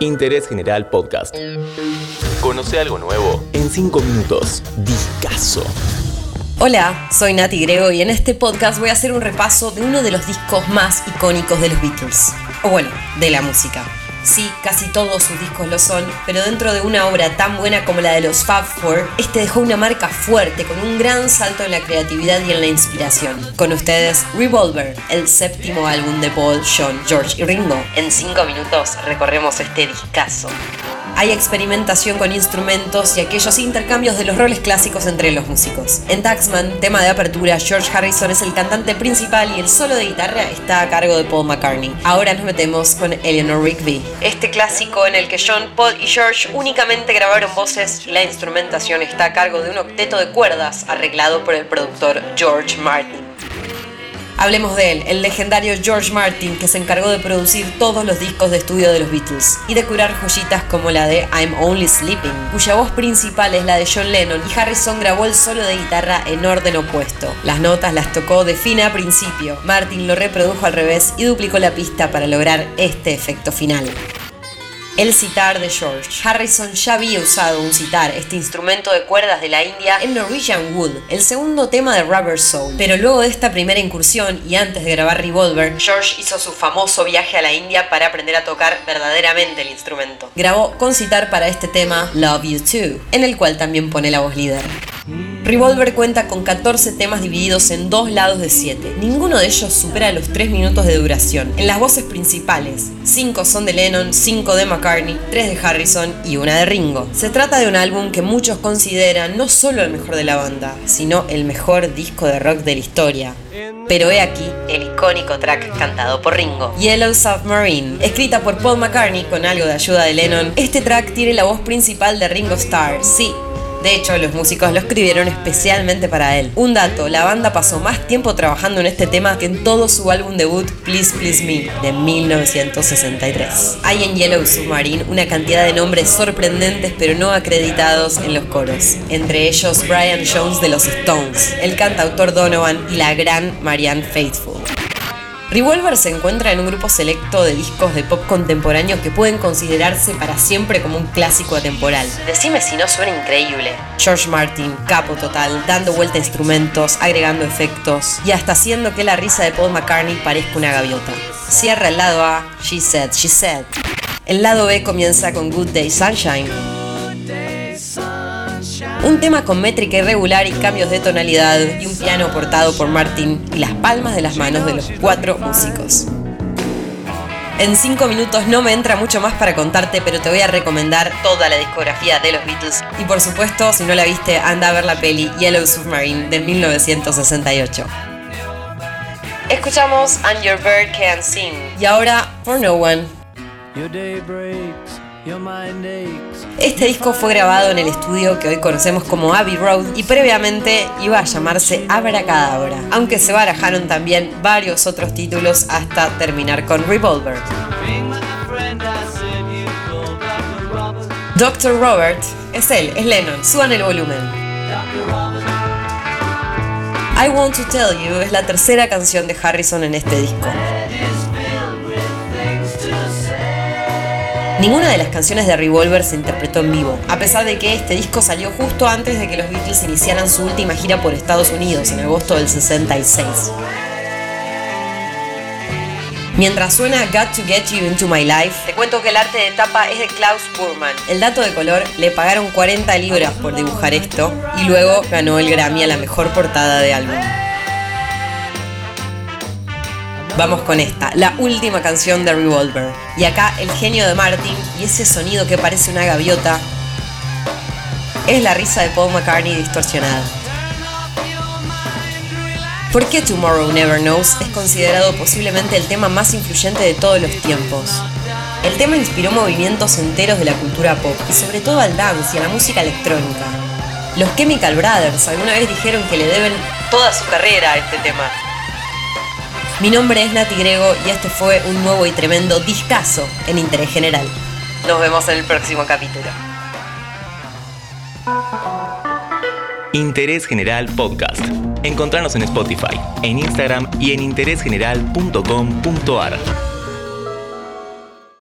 Interés General Podcast. Conoce algo nuevo en 5 minutos. Discaso. Hola, soy Nati Grego y en este podcast voy a hacer un repaso de uno de los discos más icónicos de los Beatles. O bueno, de la música. Sí, casi todos sus discos lo son, pero dentro de una obra tan buena como la de los Fab Four, este dejó una marca fuerte con un gran salto en la creatividad y en la inspiración. Con ustedes, Revolver, el séptimo álbum de Paul, John, George y Ringo. En 5 minutos recorremos este discazo hay experimentación con instrumentos y aquellos intercambios de los roles clásicos entre los músicos. En Taxman, tema de apertura, George Harrison es el cantante principal y el solo de guitarra está a cargo de Paul McCartney. Ahora nos metemos con Eleanor Rigby. Este clásico en el que John, Paul y George únicamente grabaron voces, la instrumentación está a cargo de un octeto de cuerdas arreglado por el productor George Martin. Hablemos de él, el legendario George Martin, que se encargó de producir todos los discos de estudio de los Beatles y de curar joyitas como la de I'm Only Sleeping, cuya voz principal es la de John Lennon y Harrison grabó el solo de guitarra en orden opuesto. Las notas las tocó de fin a principio, Martin lo reprodujo al revés y duplicó la pista para lograr este efecto final. El sitar de George. Harrison ya había usado un sitar, este instrumento de cuerdas de la India, en Norwegian Wood, el segundo tema de Rubber Soul. Pero luego de esta primera incursión y antes de grabar Revolver, George hizo su famoso viaje a la India para aprender a tocar verdaderamente el instrumento. Grabó con sitar para este tema Love You Too, en el cual también pone la voz líder. Revolver cuenta con 14 temas divididos en dos lados de 7. Ninguno de ellos supera los 3 minutos de duración. En las voces principales, 5 son de Lennon, 5 de McCartney, 3 de Harrison y una de Ringo. Se trata de un álbum que muchos consideran no solo el mejor de la banda, sino el mejor disco de rock de la historia. Pero he aquí el icónico track cantado por Ringo, Yellow Submarine, escrita por Paul McCartney con algo de ayuda de Lennon. Este track tiene la voz principal de Ringo Starr, sí, de hecho, los músicos lo escribieron especialmente para él. Un dato, la banda pasó más tiempo trabajando en este tema que en todo su álbum debut Please Please Me de 1963. Hay en Yellow Submarine una cantidad de nombres sorprendentes pero no acreditados en los coros, entre ellos Brian Jones de los Stones, el cantautor Donovan y la gran Marianne Faithfull. Revolver se encuentra en un grupo selecto de discos de pop contemporáneo que pueden considerarse para siempre como un clásico atemporal. Decime si no suena increíble. George Martin, capo total, dando vuelta a instrumentos, agregando efectos y hasta haciendo que la risa de Paul McCartney parezca una gaviota. Cierra el lado A, She Said, She Said. El lado B comienza con Good Day Sunshine. Un tema con métrica irregular y cambios de tonalidad y un piano portado por Martin y las palmas de las manos de los cuatro músicos. En cinco minutos no me entra mucho más para contarte, pero te voy a recomendar toda la discografía de los Beatles. Y por supuesto, si no la viste, anda a ver la peli Yellow Submarine de 1968. Escuchamos And Your Bird Can Sing. Y ahora, For No One. Este disco fue grabado en el estudio que hoy conocemos como Abbey Road y previamente iba a llamarse Abracadabra, aunque se barajaron también varios otros títulos hasta terminar con Revolver. Dr. Robert es él, es Lennon, suban el volumen. I Want to Tell You es la tercera canción de Harrison en este disco. Ninguna de las canciones de Revolver se interpretó en vivo, a pesar de que este disco salió justo antes de que los Beatles iniciaran su última gira por Estados Unidos en agosto del 66. Mientras suena Got to Get You Into My Life, te cuento que el arte de tapa es de Klaus Burman. El dato de color le pagaron 40 libras por dibujar esto y luego ganó el Grammy a la mejor portada de álbum. Vamos con esta, la última canción de Revolver. Y acá el genio de Martin y ese sonido que parece una gaviota es la risa de Paul McCartney distorsionada. ¿Por qué Tomorrow Never Knows es considerado posiblemente el tema más influyente de todos los tiempos? El tema inspiró movimientos enteros de la cultura pop y sobre todo al dance y a la música electrónica. Los Chemical Brothers alguna vez dijeron que le deben toda su carrera a este tema. Mi nombre es Nati Grego y este fue un nuevo y tremendo discazo en Interés General. Nos vemos en el próximo capítulo. Interés General Podcast. Encontrarnos en Spotify, en Instagram y en interésgeneral.com.ar.